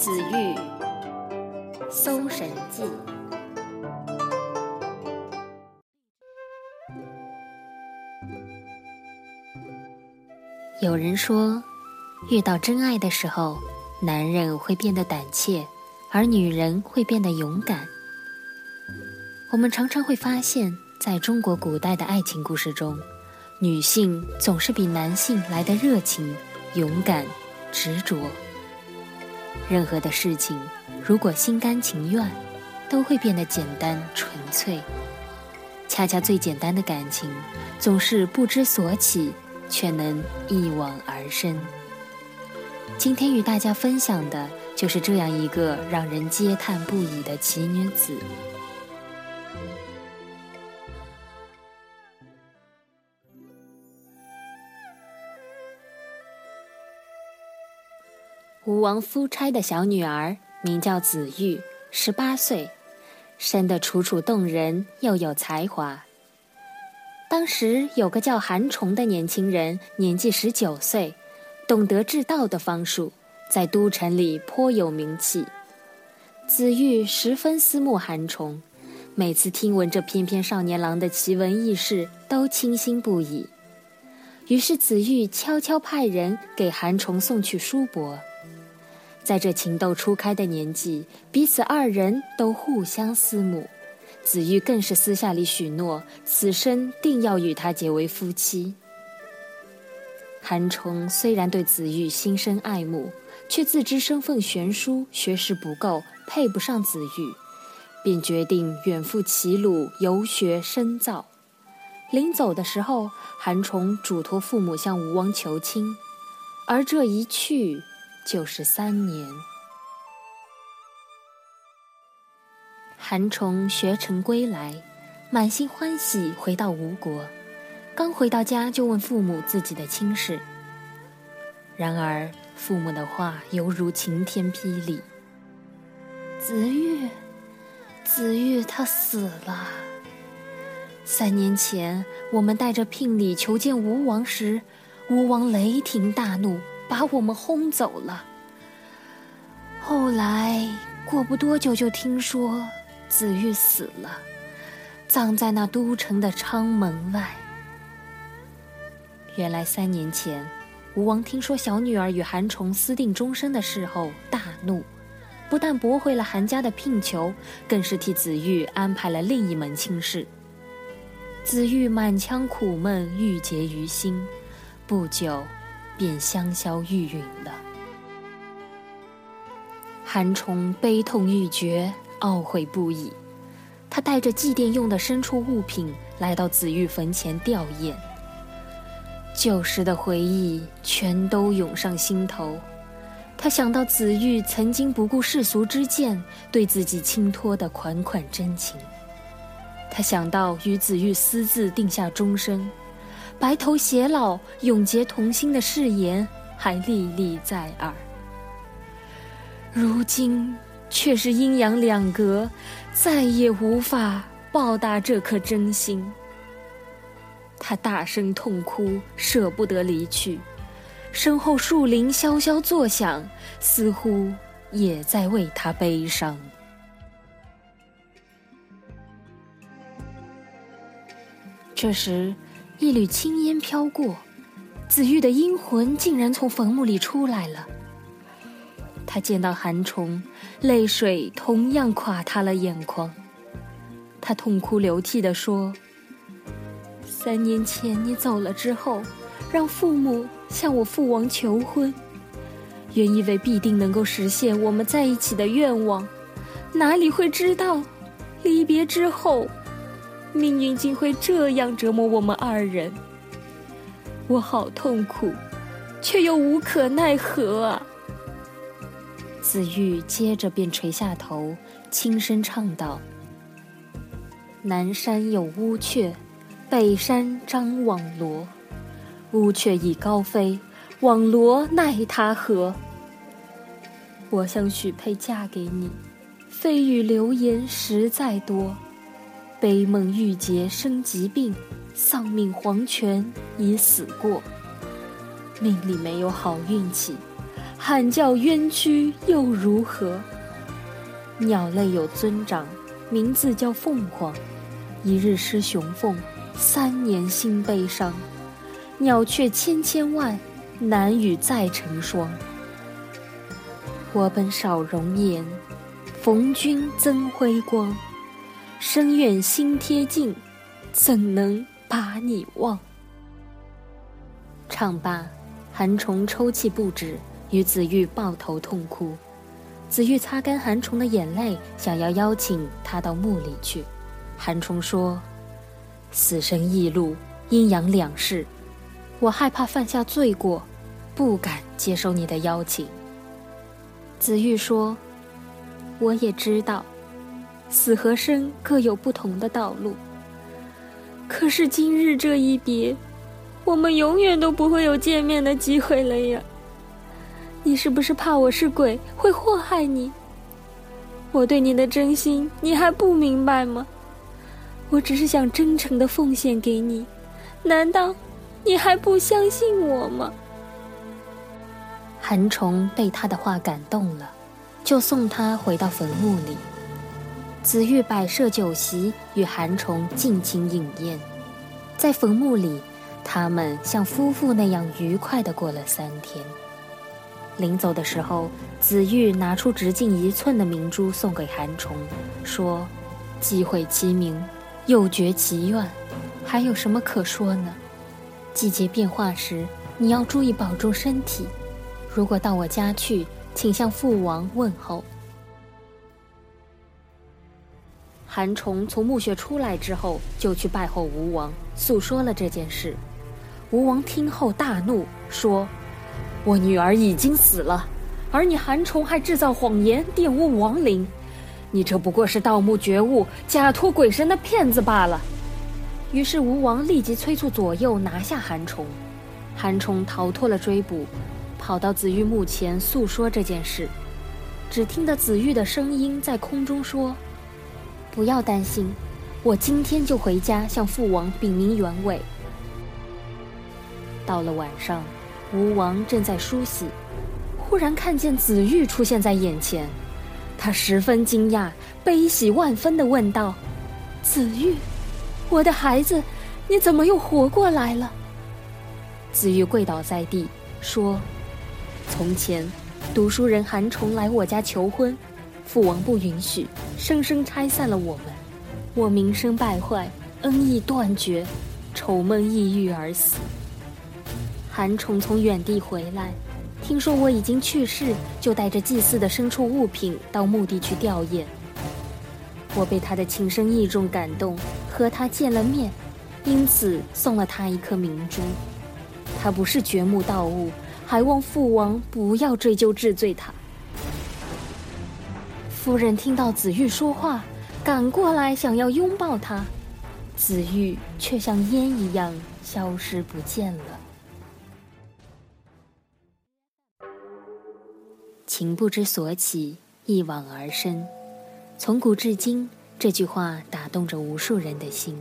子玉《搜神记》。有人说，遇到真爱的时候，男人会变得胆怯，而女人会变得勇敢。我们常常会发现，在中国古代的爱情故事中，女性总是比男性来的热情、勇敢、执着。任何的事情，如果心甘情愿，都会变得简单纯粹。恰恰最简单的感情，总是不知所起，却能一往而深。今天与大家分享的就是这样一个让人嗟叹不已的奇女子。吴王夫差的小女儿名叫子玉，十八岁，生得楚楚动人，又有才华。当时有个叫韩崇的年轻人，年纪十九岁，懂得治道的方术，在都城里颇有名气。子玉十分思慕韩崇，每次听闻这翩翩少年郎的奇闻异事，都倾心不已。于是子玉悄悄派人给韩崇送去书帛。在这情窦初开的年纪，彼此二人都互相思慕。子玉更是私下里许诺，此生定要与他结为夫妻。韩崇虽然对子玉心生爱慕，却自知身份悬殊，学识不够，配不上子玉，便决定远赴齐鲁游学深造。临走的时候，韩崇嘱托父母向吴王求亲，而这一去。就是三年。韩崇学成归来，满心欢喜回到吴国。刚回到家，就问父母自己的亲事。然而父母的话犹如晴天霹雳：“子玉，子玉他死了。三年前我们带着聘礼求见吴王时，吴王雷霆大怒。”把我们轰走了。后来过不多久，就听说子玉死了，葬在那都城的昌门外。原来三年前，吴王听说小女儿与韩崇私定终身的事后，大怒，不但驳回了韩家的聘求，更是替子玉安排了另一门亲事。子玉满腔苦闷郁结于心，不久。便香消玉殒了。韩冲悲痛欲绝，懊悔不已。他带着祭奠用的牲畜物品来到子玉坟前吊唁。旧时的回忆全都涌上心头。他想到子玉曾经不顾世俗之见，对自己倾托的款款真情。他想到与子玉私自定下终身。白头偕老、永结同心的誓言还历历在耳，如今却是阴阳两隔，再也无法报答这颗真心。他大声痛哭，舍不得离去，身后树林萧萧作响，似乎也在为他悲伤。这时。一缕青烟飘过，紫玉的阴魂竟然从坟墓里出来了。他见到韩崇，泪水同样垮塌了眼眶。他痛哭流涕地说：“三年前你走了之后，让父母向我父王求婚，原以为必定能够实现我们在一起的愿望，哪里会知道，离别之后。”命运竟会这样折磨我们二人，我好痛苦，却又无可奈何啊！子玉接着便垂下头，轻声唱道：“南山有乌鹊，北山张网罗。乌鹊已高飞，网罗奈他何？我想许配嫁给你，蜚语流言实在多。”悲梦郁结生疾病，丧命黄泉已死过。命里没有好运气，喊叫冤屈又如何？鸟类有尊长，名字叫凤凰。一日失雄凤，三年心悲伤。鸟雀千千万，难与再成双。我本少容颜，逢君增辉光。深院心贴近，怎能把你忘？唱罢，韩虫抽泣不止，与子玉抱头痛哭。子玉擦干韩虫的眼泪，想要邀请他到墓里去。韩虫说：“死生异路，阴阳两世，我害怕犯下罪过，不敢接受你的邀请。”子玉说：“我也知道，死和生各有不同的道路。可是今日这一别，我们永远都不会有见面的机会了呀。”你是不是怕我是鬼会祸害你？我对你的真心你还不明白吗？我只是想真诚的奉献给你，难道你还不相信我吗？韩崇被他的话感动了，就送他回到坟墓里。紫玉摆设酒席，与韩虫尽情饮宴。在坟墓里，他们像夫妇那样愉快的过了三天。临走的时候，紫玉拿出直径一寸的明珠送给韩虫，说：“机会其名，又绝其愿，还有什么可说呢？季节变化时，你要注意保重身体。如果到我家去，请向父王问候。”韩虫从墓穴出来之后，就去拜候吴王，诉说了这件事。吴王听后大怒，说。我女儿已经死了，而你韩虫还制造谎言玷污亡灵，你这不过是盗墓掘物、假托鬼神的骗子罢了。于是吴王立即催促左右拿下韩虫，韩虫逃脱了追捕，跑到子玉墓前诉说这件事。只听得子玉的声音在空中说：“不要担心，我今天就回家向父王禀明原委。”到了晚上。吴王正在梳洗，忽然看见子玉出现在眼前，他十分惊讶，悲喜万分地问道：“子玉，我的孩子，你怎么又活过来了？”子玉跪倒在地，说：“从前，读书人韩崇来我家求婚，父王不允许，生生拆散了我们，我名声败坏，恩义断绝，愁闷抑郁而死。”韩宠从远地回来，听说我已经去世，就带着祭祀的牲畜物品到墓地去吊唁。我被他的情深意重感动，和他见了面，因此送了他一颗明珠。他不是掘墓盗物，还望父王不要追究治罪他。夫人听到紫玉说话，赶过来想要拥抱他，紫玉却像烟一样消失不见了。情不知所起，一往而深。从古至今，这句话打动着无数人的心。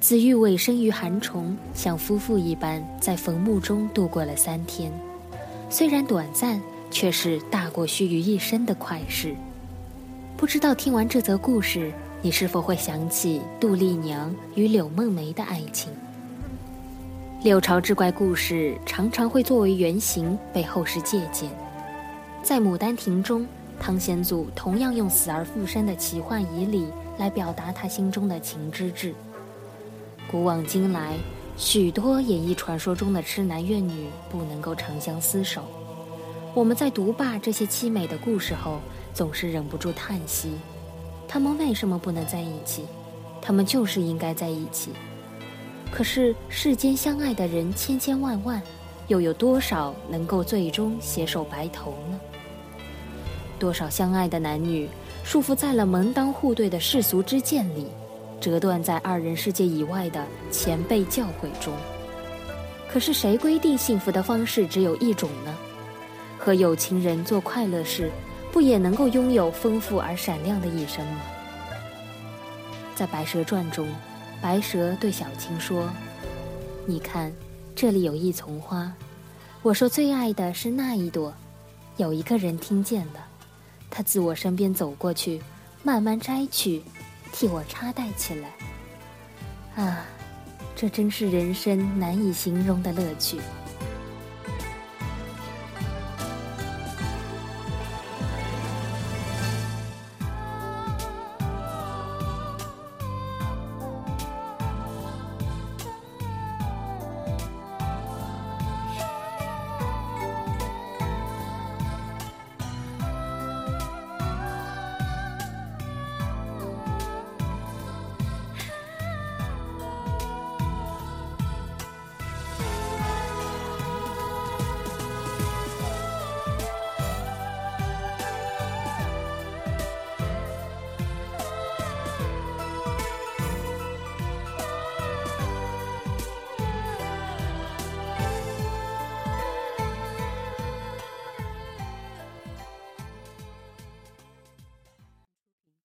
子玉委身于寒虫，像夫妇一般在坟墓中度过了三天，虽然短暂，却是大过须臾一生的快事。不知道听完这则故事，你是否会想起杜丽娘与柳梦梅的爱情？六朝志怪故事常常会作为原型被后世借鉴。在《牡丹亭》中，汤显祖同样用死而复生的奇幻仪礼来表达他心中的情之志。古往今来，许多演绎传说中的痴男怨女不能够长相厮守。我们在读罢这些凄美的故事后，总是忍不住叹息：他们为什么不能在一起？他们就是应该在一起。可是世间相爱的人千千万万，又有多少能够最终携手白头呢？多少相爱的男女，束缚在了门当户对的世俗之见里，折断在二人世界以外的前辈教诲中。可是谁规定幸福的方式只有一种呢？和有情人做快乐事，不也能够拥有丰富而闪亮的一生吗？在《白蛇传》中，白蛇对小青说：“你看，这里有一丛花，我说最爱的是那一朵。有一个人听见了，他自我身边走过去，慢慢摘去，替我插戴起来。啊，这真是人生难以形容的乐趣。